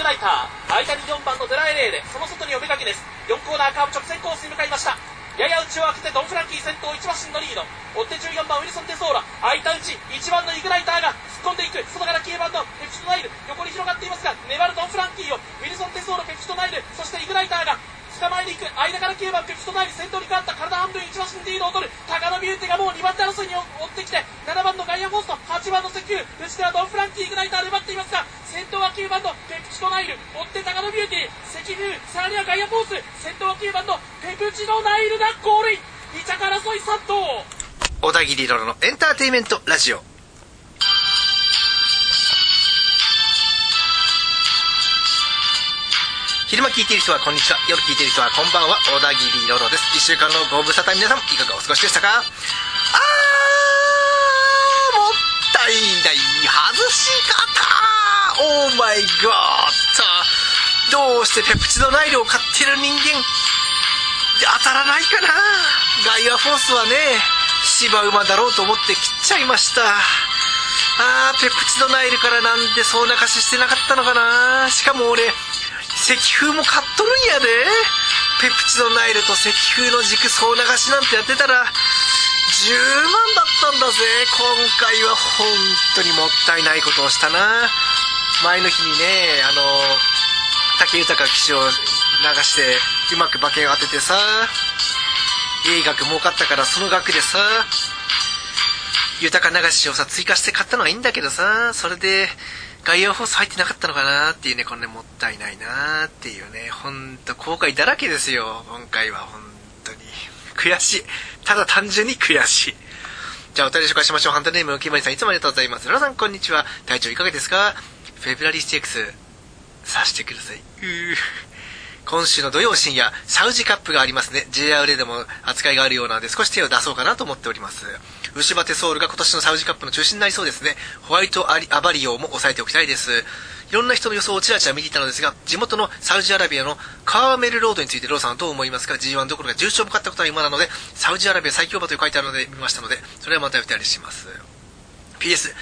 イグライター間に4番のドゥラエレーでその外にオメガギネス。4コーナーカーブ直線コースに向かいました。やや内を開けてドン・フランキー先頭1馬身のリード。追って14番ウィルソン・テソーラ。空いた内1番のイグナイターが突っ込んでいく。外から9番のペプチドナイル。横に広がっていますが粘るドン・フランキーをウィルソン・テソーラペプチドナイル。そしてイグナイターが捕まえに行く間から9番ペプチトナイル先頭に変わった体半分1馬身リードを取るタガノビューティーがもう2番手争いに追ってきて7番のガイアフォースト8番のセキフウ内ではドン・フランキーイグライターで奪っていますが先頭は9番のペプチドナイル追ってタガノビューティーセキフウさらにはガイアフォース先頭は9番のペプチドナイルがゴールイン。2着争い殺到。小田切ロロのエンターテイメントラジオ。昼間聞いている人はこんにちは。夜聞いている人はこんばんは。小田切ロロです。1週間のご無沙汰皆さんいかがお過ごしでしたか？あーもったいない外し方。オーマイゴッドどうしてペプチドナイルを買ってる人間当たらないかな？ガイアフォースはね芝馬だろうと思って切っちゃいました。あーペプチドナイルからなんでそう泣かししてなかったのかな？しかも俺石風も買っとるんやで。ペプチドナイルと石風の軸総流しなんてやってたら10万だったんだぜ。今回は本当にもったいないことをしたな。前の日にねあの武豊騎手を流してうまく馬券を当ててさいい額儲かったからその額でさ豊か流しをさ追加して買ったのはいいんだけどさそれで外野放送入ってなかったのかなっていうねこれねもったいないなっていうねほんと後悔だらけですよ今回は本当に。悔しい。ただ単純に悔しい。じゃあお便り紹介しましょう。ハンターネームキマリさんいつもありがとうございます。皆さんこんにちは。体調いかがですか？フェブラリーステークスさしてください。うー。今週の土曜深夜、サウジカップがありますね。JRA でも扱いがあるようなので、少し手を出そうかなと思っております。牛バテソールが今年のサウジカップの中心になりそうですね。ホワイトアバリオも抑えておきたいです。いろんな人の予想をちらちら見ていたのですが、地元のサウジアラビアのカーメルロードについてローさんはどう思いますか ?G1 どころか重賞も勝ったことは今なので、サウジアラビア最強馬と書いてあるので見ましたので、それはまたお便りします。PS、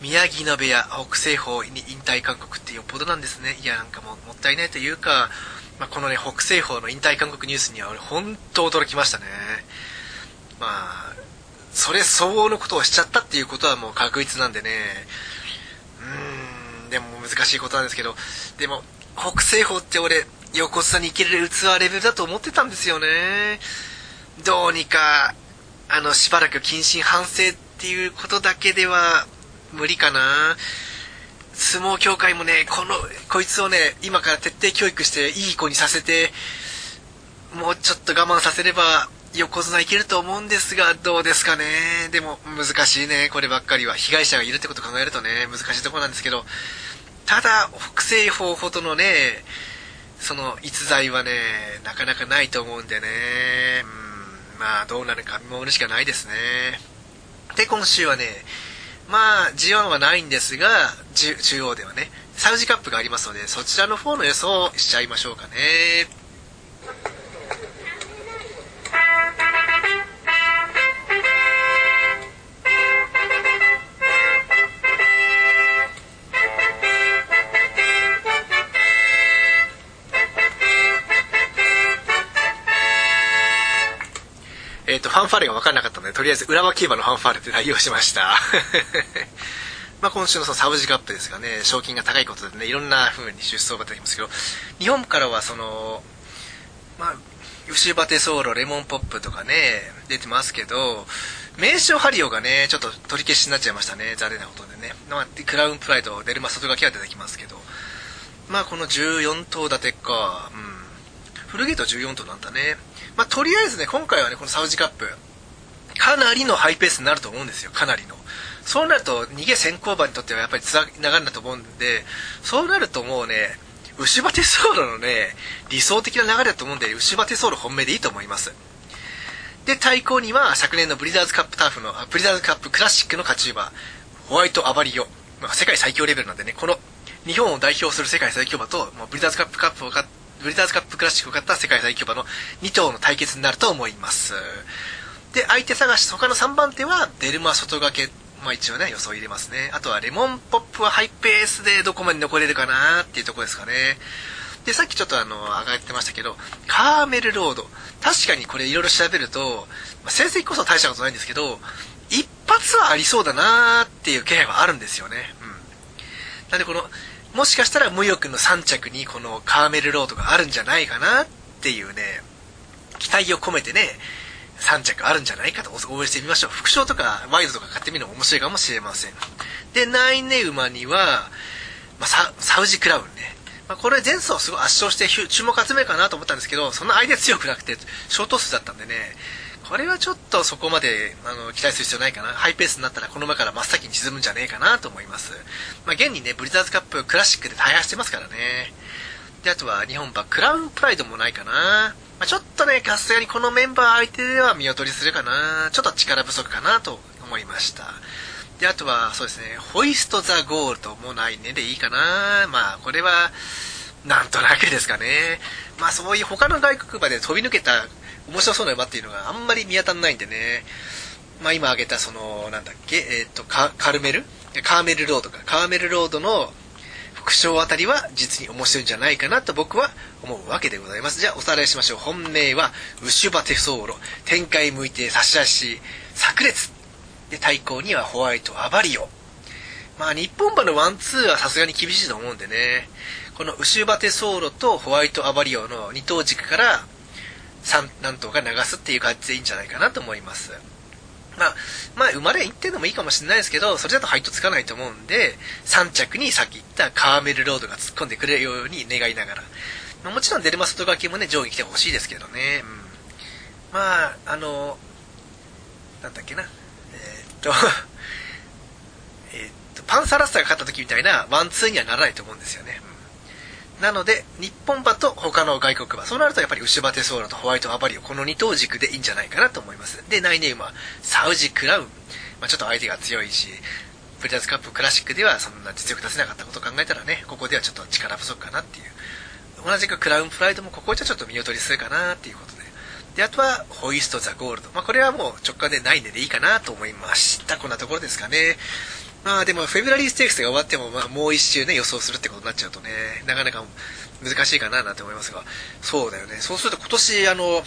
宮城野部屋、北西方に引退勧告ってよっぽどなんですね。いや、なんかももったいないというか、まあ、このね、北西方の引退勧告ニュースには俺本当驚きましたね。まあ、それ相応のことをしちゃったっていうことはもう確実なんでね。うーん、でも難しいことなんですけど、でも、北西方って俺、横綱に行ける器レベルだと思ってたんですよね。どうにか、あの、しばらく謹慎反省っていうことだけでは無理かな。相撲協会もね、この、こいつをね、今から徹底教育していい子にさせて、もうちょっと我慢させれば横綱いけると思うんですが、どうですかね。でも難しいね、こればっかりは。被害者がいるってこと考えるとね、難しいところなんですけど、ただ、北西方ほどのね、その逸材はね、なかなかないと思うんでね、うん、まあどうなるか見守るしかないですね。で、今週はね、まあ、G1 はないんですが、中央ではね、サウジカップがありますので、そちらの方の予想をしちゃいましょうかね。ー、と、ファンファーレが分からなかったので、とりあえず浦和競馬のファンファーレで代用しました。まあ今週のそのサウジカップですがね、賞金が高いことでね、いろんな風に出走馬出てきますけど、日本からはその、まあ、牛バテソーロ、レモンポップとかね、出てますけど、名称ハリオがね、ちょっと取り消しになっちゃいましたね、残念なことでね。まあ、クラウンプライド、デルマ外掛けは出てきますけど、まあこの14頭立てか、うん。フルゲート14頭なんだね。まあ、とりあえずね、今回はね、このサウジカップ、かなりのハイペースになると思うんですよ、かなりの。そうなると、逃げ先行馬にとってはやっぱりつながるんだと思うんで、そうなるともうね、牛バテソーロのね、理想的な流れだと思うんで、牛バテソーロ本命でいいと思います。で、対抗には、昨年のブリザーズカップターフの、ブリザーズカップクラシックの勝ち馬、ホワイトアバリオ。まあ、世界最強レベルなんでね、この、日本を代表する世界最強馬と、まあ、ブリザーズカップカップを勝ブリザーズカップクラシックを勝った世界最強馬の2頭の対決になると思います。で、相手探し、他の3番手はデルマ外掛けまあ一応ね、予想入れますね。あとはレモンポップはハイペースでどこまで残れるかなっていうとこですかね。で、さっきちょっとあの、上がってましたけど、カーメルロード。確かにこれいろいろ調べると、まあ、成績こそ大したことないんですけど、一発はありそうだなーっていう気配はあるんですよね。うん。なんでこの、もしかしたら無欲の3着にこのカーメルロードがあるんじゃないかなっていうね、期待を込めてね、3着あるんじゃないかと応援してみましょう。副賞とかワイドとか買ってみるのも面白いかもしれません。で、ナイネ馬には、まあ、ササウジクラウンね。まあ、これ前走すごい圧勝して注目集めるかなと思ったんですけど、そんな相手強くなくて、ショート数だったんでね、これはちょっとそこまであの期待する必要ないかな。ハイペースになったらこの馬から真っ先に沈むんじゃねえかなと思います。まあ、現にね、ブリザーズカップクラシックで大破してますからね。で、あとは日本馬クラウンプライドもないかな。まあ、ちょっとね、さすがにこのメンバー相手では見劣りするかな。ちょっと力不足かなと思いました。で、あとは、そうですね、ホイスト・ザ・ゴールドもないねでいいかな。まあ、これは、なんとなくですかね。まあ、そういう他の外国馬で飛び抜けた面白そうな馬っていうのがあんまり見当たらないんでね。まあ、今挙げた、その、なんだっけ、えっ、と、カルメル？カーメルロードか。カーメルロードの副賞あたりは実に面白いんじゃないかなと僕は思うわけでございます。じゃあおさらいしましょう。本命は、ウシュバテソーロ、展開向いて差し出し、炸裂。で、対抗にはホワイト、アバリオ。まあ、日本馬のワンツーはさすがに厳しいと思うんでね。このウシュバテソーロとホワイト、アバリオの二等軸から、3何頭か流すっていう感じでいいんじゃないかなと思います。まあ、まあ、生まれ1点でもいいかもしれないですけど、それだとハイトつかないと思うんで、3着にさっき言ったカーメルロードが突っ込んでくれるように願いながら。まあ、もちろんデルマ外掛けもね、上位来てほしいですけどね。うん。まあ、あの、なんだっけな。えー、っと、えっと、パンサラッサが勝った時みたいなワンツーにはならないと思うんですよね。なので、日本馬と他の外国馬、そうなるとやっぱりウシュバテソーラとホワイトアバリオ、この二頭軸でいいんじゃないかなと思います。で、内ネウマ、サウジクラウン。まあ、ちょっと相手が強いし、プリダーズカップクラシックではそんな実力出せなかったことを考えたらね、ここではちょっと力不足かなっていう。同じくクラウンプライドもここじゃちょっと見劣りするかなっていうことで。で、あとは、ホイスト・ザ・ゴールド。まあ、これはもう直感でないんでいいかなと思いました。こんなところですかね。まあでも、フェブラリーステークスが終わっても、まあもう一周ね、予想するってことになっちゃうとね、なかなか難しいかななんて思いますが、そうだよね。そうすると今年、あの、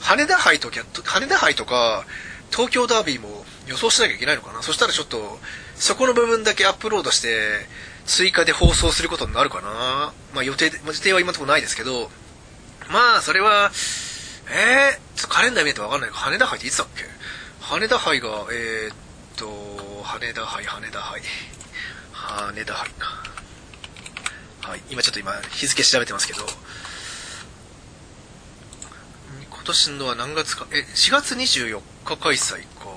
羽田杯とか羽田杯とか、東京ダービーも予想しなきゃいけないのかな？そしたらちょっと、そこの部分だけアップロードして、追加で放送することになるかな？まあ予定、予定は今のところないですけど、まあ、それは、えー、ちょっとカレンダー見るとわかんないけど羽田杯っていつだっけ？羽田杯が、えー、と、羽田杯、羽田杯。羽田杯か。はい、今ちょっと今日付調べてますけど、今年のは何月か、え、4月24日開催か。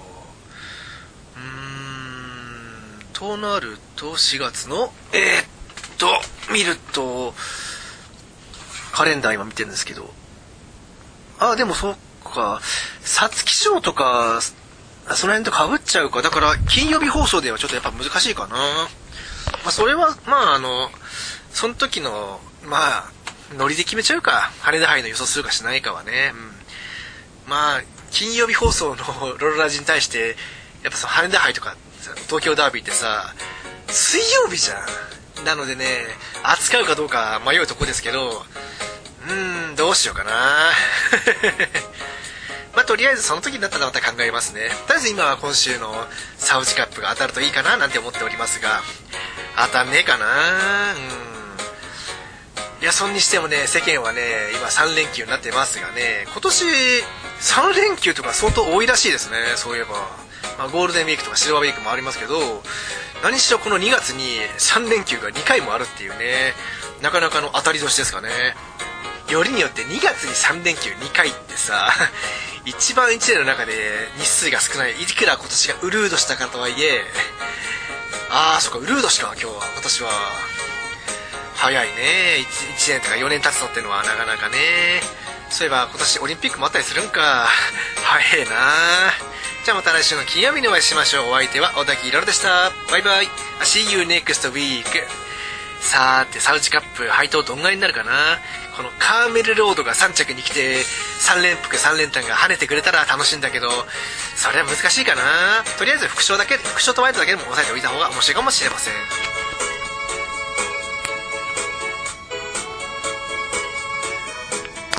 うーん、となると4月の、えー、っと、見ると、カレンダー今見てるんですけど、あ、でもそうか、皐月賞とか、その辺と被っちゃうか。だから、金曜日放送ではちょっとやっぱ難しいかな。まあ、それは、まあ、あの、その時の、まあ、ノリで決めちゃうか。羽田杯の予想するかしないかはね。うん。まあ、金曜日放送の ロロラジに対して、やっぱその羽田杯とか、東京ダービーってさ、水曜日じゃん。なのでね、扱うかどうか迷うとこですけど、うーん、どうしようかな。とりあえずその時になったらまた考えますね。とりあえず今は今週のサウジカップが当たるといいかななんて思っておりますが、当たんねえかなうん。いや、そんにしてもね、世間はね、今3連休になってますがね、今年3連休とか相当多いらしいですね、そういえば。まあ、ゴールデンウィークとかシルバーウィークもありますけど、何しろこの2月に3連休が2回もあるっていうね、なかなかの当たり年ですかね。よりによって2月に3連休2回ってさ、一番1年の中で日数が少ない、いくら今年がウルードしたかとはいえ、ああ、そっか、ウルードしか今日は、今年は。早いね。1, 1年とか4年経つのってのはなかなかね。そういえば今年オリンピックもあったりするんか。早いな。じゃあまた来週の金曜日にお会いしましょう。お相手は小田切ろでした。バイバイ。See you next week. さーてサウジカップ配当どんぐらいになるかな？このカーメルロードが3着に来て3連服3連単が跳ねてくれたら楽しいんだけどそれは難しいかな？とりあえず副賞だけ副賞とワイドだけでも押さえておいた方が面白いかもしれません。